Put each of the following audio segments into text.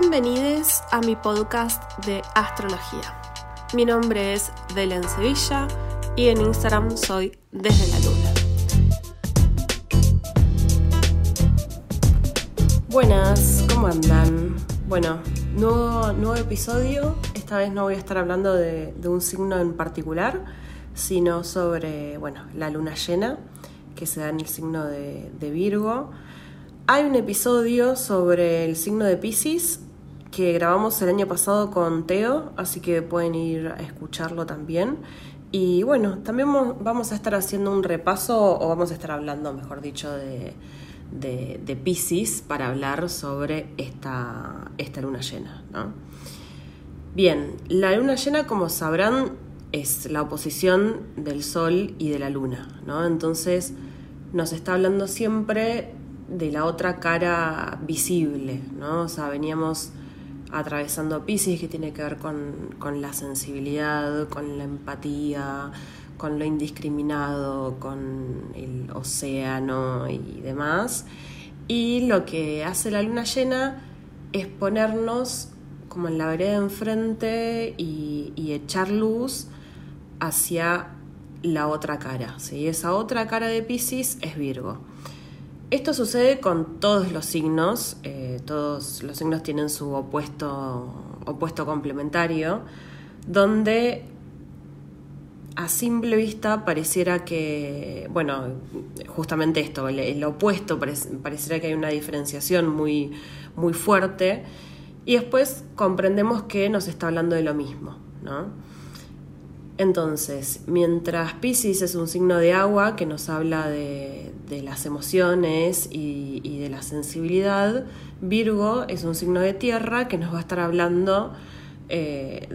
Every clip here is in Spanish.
Bienvenidos a mi podcast de astrología. Mi nombre es Belén Sevilla y en Instagram soy Desde la Luna. Buenas, ¿cómo andan? Bueno, nuevo, nuevo episodio. Esta vez no voy a estar hablando de, un signo en particular, sino sobre, bueno, la luna llena que se da en el signo de, de Virgo. Hay un episodio sobre el signo de Pisces que grabamos el año pasado con Teo, así que pueden ir a escucharlo también. Y bueno, también vamos a estar haciendo un repaso, o vamos a estar hablando, mejor dicho, de, de, Pisces para hablar sobre esta, esta luna llena. Bien, la luna llena, como sabrán, es la oposición del Sol y de la Luna, ¿no? Entonces nos está hablando siempre de la otra cara visible, ¿no? O sea, veníamos atravesando Pisces que tiene que ver con, la sensibilidad, con la empatía, con lo indiscriminado, con el océano y demás. Y lo que hace la luna llena es ponernos como en la vereda enfrente y, y echar luz hacia la otra cara. ¿sí? Esa otra cara de Pisces es Virgo. Esto sucede con todos los signos, eh, todos los signos tienen su opuesto, opuesto complementario, donde a simple vista pareciera que, bueno, justamente esto, el, opuesto, pareciera que hay una diferenciación muy, muy fuerte, y después comprendemos que nos está hablando de lo mismo, ¿no? Entonces, mientras Pisces es un signo de agua que nos habla de, las emociones y, de la sensibilidad, Virgo es un signo de tierra que nos va a estar hablando eh,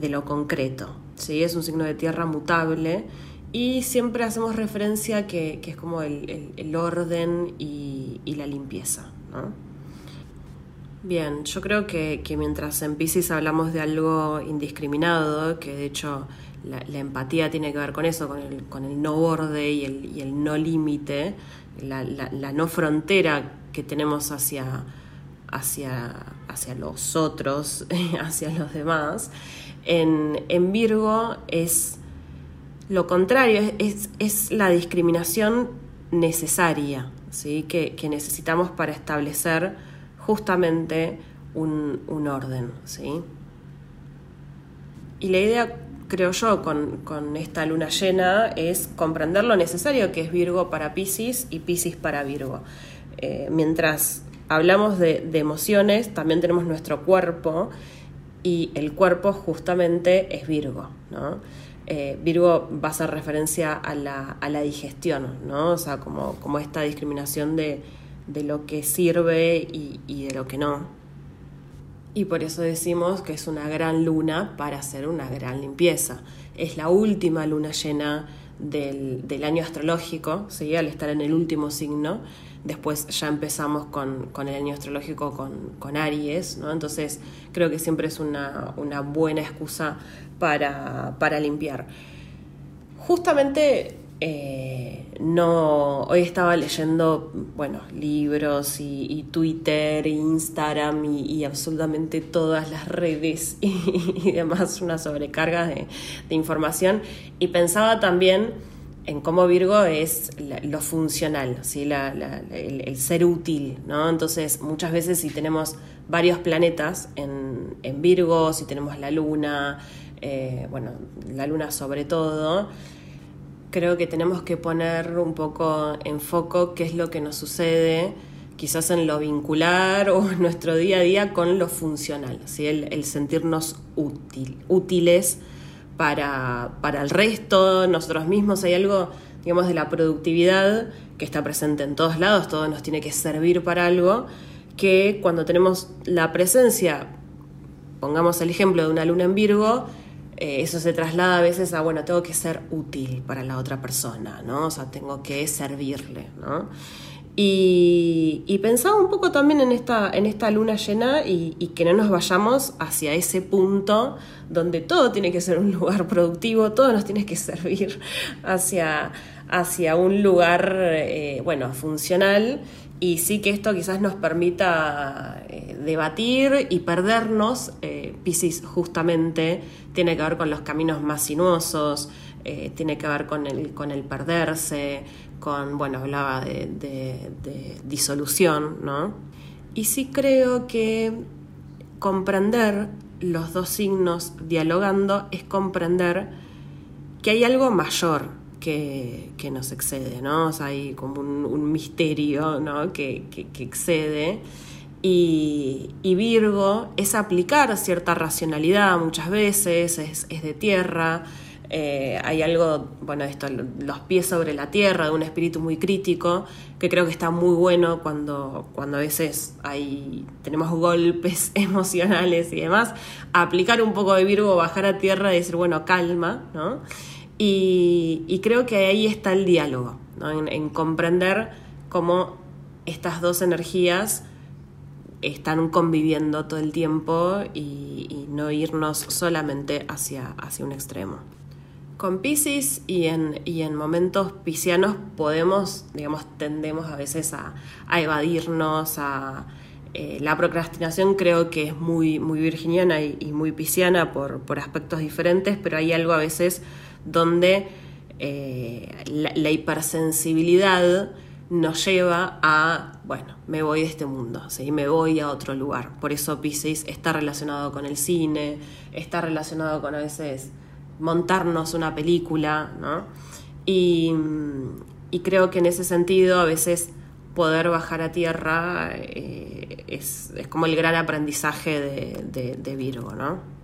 de, lo concreto. ¿sí? Es un signo de tierra mutable y siempre hacemos referencia que, que es como el, orden y, la limpieza. Bien, yo creo que, mientras en Pisces hablamos de algo indiscriminado, que de hecho la, empatía tiene que ver con eso, con el, con el no borde y el, y el no límite, la, la, no frontera que tenemos hacia, hacia, hacia los otros, hacia los demás. En, en Virgo es lo contrario, es, es la discriminación necesaria ¿sí? que, que, necesitamos para establecer justamente un, un orden. ¿sí? Y la idea creo yo, con, esta luna llena es comprender lo necesario que es Virgo para Pisces y Pisces para Virgo. Eh, mientras hablamos de, emociones, también tenemos nuestro cuerpo y el cuerpo justamente es Virgo, ¿no? Eh, Virgo va a hacer referencia a la, a la digestión, ¿no? O sea, como, como esta discriminación de, lo que sirve y, y de lo que no y por eso decimos que es una gran luna para hacer una gran limpieza. Es la última luna llena del, año astrológico, ¿sí? al estar en el último signo. Después ya empezamos con, el año astrológico con, Aries, ¿no? entonces creo que siempre es una, buena excusa para, para limpiar. Justamente eh, no, hoy estaba leyendo, bueno, libros y, Twitter, e Instagram y, absolutamente todas las redes y, demás, una sobrecarga de, información y pensaba también en cómo Virgo es lo funcional, ¿sí? el, ser útil, ¿no? Entonces, muchas veces si tenemos varios planetas en, Virgo, si tenemos la luna, eh, bueno, la luna sobre todo, creo que tenemos que poner un poco en foco qué es lo que nos sucede, quizás en lo vincular o en nuestro día a día con lo funcional, ¿sí? el, sentirnos útil, útiles para, para el resto, nosotros mismos. Hay algo, digamos, de la productividad que está presente en todos lados, todo nos tiene que servir para algo, que cuando tenemos la presencia, pongamos el ejemplo de una luna en Virgo, eh, eso se traslada a veces a, bueno, tengo que ser útil para la otra persona, ¿no? O sea, tengo que servirle, ¿no? Y, pensaba un poco también en esta, en esta luna llena y, que no nos vayamos hacia ese punto donde todo tiene que ser un lugar productivo, todo nos tiene que servir hacia, hacia un lugar, eh, bueno, funcional y sí que esto quizás nos permita eh, debatir y perdernos. Eh, justamente tiene que ver con los caminos más sinuosos, eh, tiene que ver con el, con el perderse, con, bueno, hablaba de disolución, ¿no? Y sí creo que comprender los dos signos dialogando es comprender que hay algo mayor que, nos excede, ¿no? O sea, hay como un, misterio, ¿no? Que, excede. Y, Virgo es aplicar cierta racionalidad muchas veces, es, de tierra, eh, hay algo, bueno, esto, los pies sobre la tierra, de un espíritu muy crítico, que creo que está muy bueno cuando, cuando a veces hay, tenemos golpes emocionales y demás, aplicar un poco de Virgo, bajar a tierra y decir, bueno, calma, ¿no? Y, creo que ahí está el diálogo, en, comprender cómo estas dos energías están conviviendo todo el tiempo y, no irnos solamente hacia, hacia un extremo. Con Pisces y en, y en momentos piscianos podemos, digamos, tendemos a veces a, evadirnos, a... Eh, la procrastinación creo que es muy, muy virginiana y, muy pisciana por, por aspectos diferentes, pero hay algo a veces donde eh, la, hipersensibilidad nos lleva a, bueno, me voy de este mundo, ¿sí? me voy a otro lugar. Por eso Pisces está relacionado con el cine, está relacionado con a veces montarnos una película, ¿no? Y, creo que en ese sentido a veces poder bajar a tierra eh, es, como el gran aprendizaje de, de Virgo, ¿no?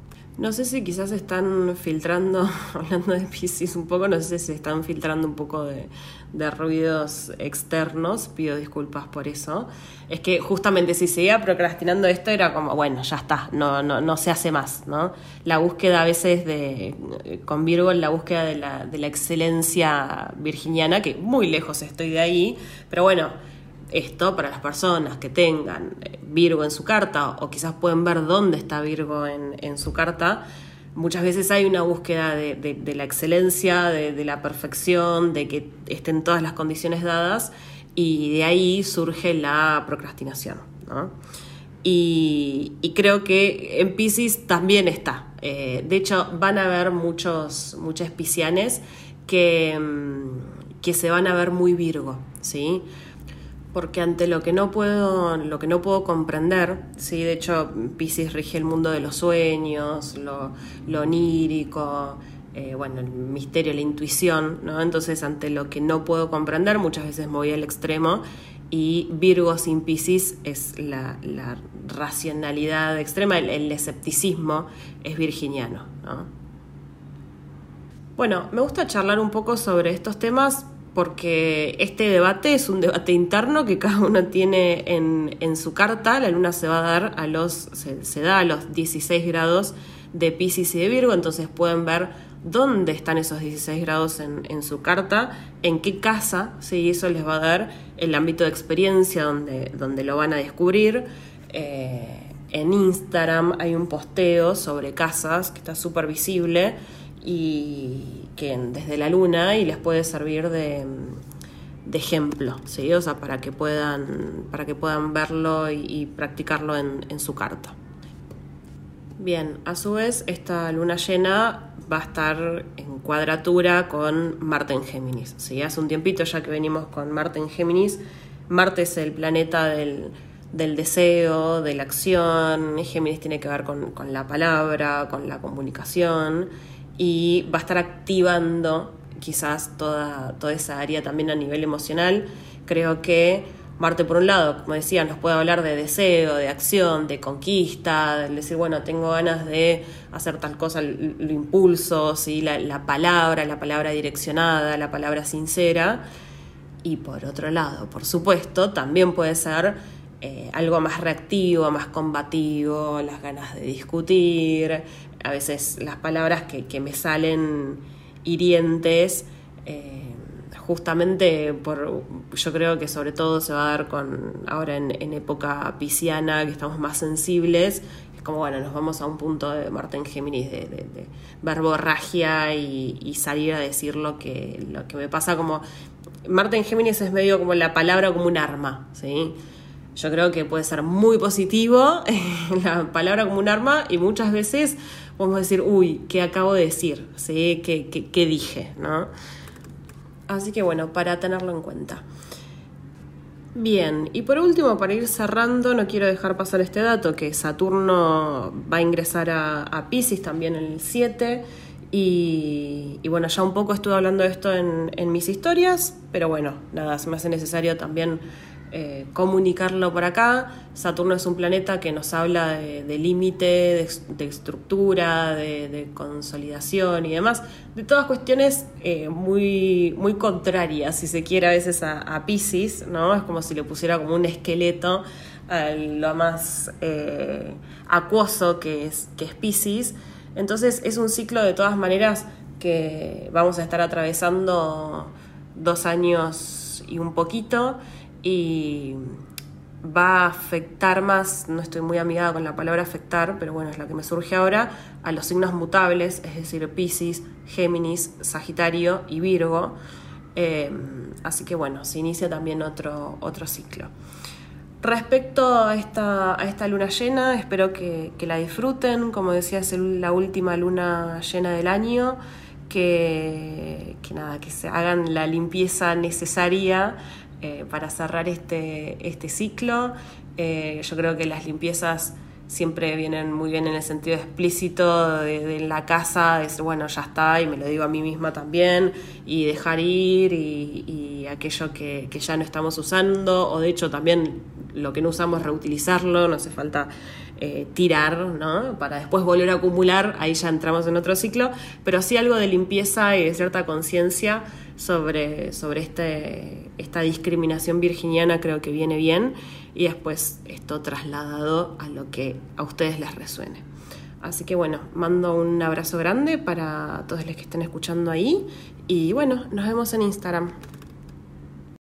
No sé si quizás están filtrando, hablando de Pisces un poco, no sé si están filtrando un poco de, ruidos externos, pido disculpas por eso. Es que justamente si seguía procrastinando esto era como, bueno, ya está, no, no, no se hace más, ¿no? La búsqueda a veces de, con Virgo, la búsqueda de la, de la excelencia virginiana, que muy lejos estoy de ahí, pero bueno, esto para las personas que tengan eh, Virgo en su carta o quizás pueden ver dónde está Virgo en, su carta, muchas veces hay una búsqueda de, la excelencia, de, la perfección, de que estén todas las condiciones dadas y de ahí surge la procrastinación. Y, creo que en Pisces también está. Eh, de hecho, van a haber muchos, muchos piscianes que, mm, que se van a ver muy Virgo, ¿sí? Porque ante lo que no puedo, lo que no puedo comprender, sí, de hecho Pisces rige el mundo de los sueños, lo, onírico, eh, bueno, el misterio, la intuición, ¿no? Entonces ante lo que no puedo comprender, muchas veces me voy al extremo y Virgo sin Pisces es la, racionalidad extrema, el, escepticismo es virginiano, ¿no? Bueno, me gusta charlar un poco sobre estos temas porque este debate es un debate interno que cada uno tiene en, su carta. La luna se va a dar a los, se, da a los 16 grados de Pisces y de Virgo, entonces pueden ver dónde están esos 16 grados en, su carta, en qué casa, ¿sí? eso les va a dar el ámbito de experiencia donde, donde lo van a descubrir. Eh, en Instagram hay un posteo sobre casas que está súper visible y que desde la luna y les puede servir de, ejemplo, ¿sí? para que puedan, para que puedan verlo y, practicarlo en, su carta. Bien, a su vez, esta luna llena va a estar en cuadratura con Marte en Géminis. ¿sí? Hace un tiempito ya que venimos con Marte en Géminis. Marte es el planeta del, deseo, de la acción. Géminis tiene que ver con, con la palabra, con la comunicación y va a estar activando quizás toda, toda esa área también a nivel emocional. Creo que Marte, por un lado, como decía, nos puede hablar de deseo, de acción, de conquista, de decir, bueno, tengo ganas de hacer tal cosa, lo impulso, ¿sí? la, palabra, la palabra direccionada, la palabra sincera. Y por otro lado, por supuesto, también puede ser eh, algo más reactivo, más combativo, las ganas de discutir, a veces las palabras que, me salen hirientes, eh, justamente por, yo creo que sobre todo se va a dar con ahora en, época pisciana, que estamos más sensibles, es como, bueno, nos vamos a un punto de Marte en Géminis de, de, verborragia y, salir a decir lo que, lo que me pasa como Marte en Géminis es medio como la palabra como un arma, ¿sí? Yo creo que puede ser muy positivo la palabra como un arma y muchas veces podemos decir, uy, ¿qué acabo de decir? ¿Sí? ¿Qué, qué dije? ¿no? Así que bueno, para tenerlo en cuenta. Bien, y por último, para ir cerrando, no quiero dejar pasar este dato, que Saturno va a ingresar a, a Pisces también el 7, y, bueno, ya un poco estuve hablando de esto en, en mis historias, pero bueno, nada, se me hace necesario también eh, comunicarlo por acá. Saturno es un planeta que nos habla de, límite, de, estructura, de, consolidación y demás, de todas cuestiones eh, muy, muy contrarias, si se quiere, a veces a, Pisces, ¿no? Es como si le pusiera como un esqueleto a lo más eh, acuoso que es, que es Pisces. Entonces es un ciclo de todas maneras que vamos a estar atravesando dos años y un poquito y va a afectar más, no estoy muy amigada con la palabra afectar, pero bueno, es la que me surge ahora, a los signos mutables, es decir, Pisces, Géminis, Sagitario y Virgo. Eh, así que bueno, se inicia también otro, otro ciclo. Respecto a esta, a esta luna llena, espero que, la disfruten. Como decía, es la última luna llena del año. Que, que nada, que se hagan la limpieza necesaria eh, para cerrar este, este ciclo. Eh, yo creo que las limpiezas siempre vienen muy bien en el sentido explícito de, la casa, de decir, bueno, ya está, y me lo digo a mí misma también, y dejar ir, aquello que, que, ya no estamos usando, o de hecho también lo que no usamos reutilizarlo, no hace falta eh, tirar, ¿no? Para después volver a acumular, ahí ya entramos en otro ciclo, pero sí algo de limpieza y de cierta conciencia sobre, sobre este, esta discriminación virginiana creo que viene bien y después esto trasladado a lo que a ustedes les resuene. Así que bueno, mando un abrazo grande para todos los que estén escuchando ahí y bueno, nos vemos en Instagram.